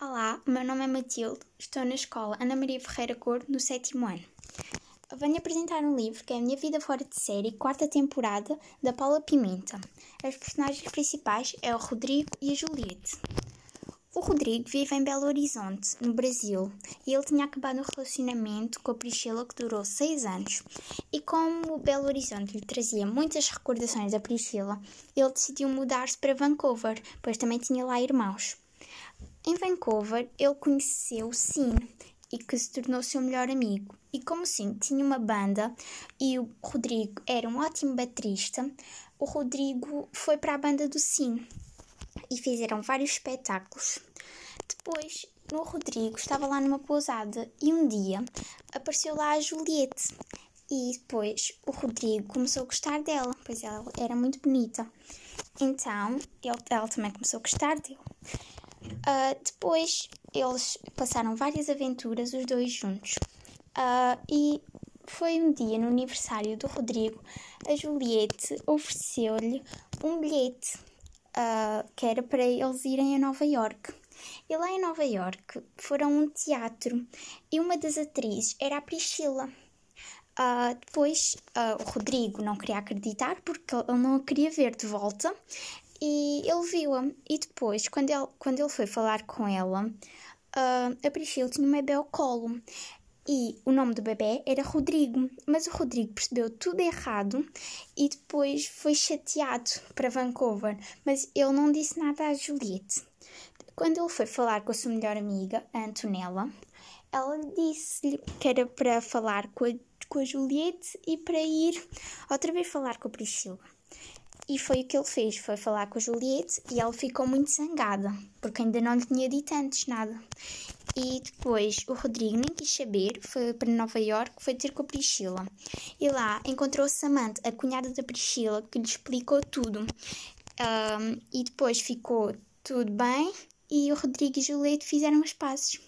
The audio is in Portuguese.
Olá, o meu nome é Matilde, estou na escola Ana Maria Ferreira Cor, no sétimo ano. Venho apresentar um livro que é A Minha Vida Fora de Série, quarta temporada, da Paula Pimenta. As personagens principais é o Rodrigo e a Juliette. O Rodrigo vive em Belo Horizonte, no Brasil, e ele tinha acabado um relacionamento com a Priscila que durou seis anos. E como Belo Horizonte lhe trazia muitas recordações da Priscila, ele decidiu mudar-se para Vancouver, pois também tinha lá irmãos. Em Vancouver, ele conheceu Sin e que se tornou seu melhor amigo. E como Sin tinha uma banda e o Rodrigo era um ótimo baterista, o Rodrigo foi para a banda do Sin e fizeram vários espetáculos. Depois, o Rodrigo estava lá numa pousada e um dia apareceu lá a Juliette. E depois o Rodrigo começou a gostar dela, pois ela era muito bonita. Então ele, ela também começou a gostar dele. Uh, depois eles passaram várias aventuras, os dois juntos. Uh, e foi um dia, no aniversário do Rodrigo, a Juliette ofereceu-lhe um bilhete uh, que era para eles irem a Nova York. E lá em Nova York foram um teatro e uma das atrizes era a Priscila. Uh, depois uh, o Rodrigo não queria acreditar porque ele não a queria ver de volta e ele viu-a. E depois, quando ele, quando ele foi falar com ela, uh, a Priscila tinha um bebê ao colo. E o nome do bebê era Rodrigo, mas o Rodrigo percebeu tudo errado e depois foi chateado para Vancouver, mas ele não disse nada à Juliette. Quando ele foi falar com a sua melhor amiga, a Antonella, ela disse-lhe que era para falar com a, com a Juliette e para ir outra vez falar com a Priscila. E foi o que ele fez, foi falar com a Juliette e ela ficou muito zangada, porque ainda não lhe tinha dito antes nada. E depois o Rodrigo nem quis saber, foi para Nova York, foi ter com a Priscila. E lá encontrou Samantha, a cunhada da Priscila, que lhe explicou tudo. Um, e depois ficou tudo bem e o Rodrigo e Juliette fizeram as pazes.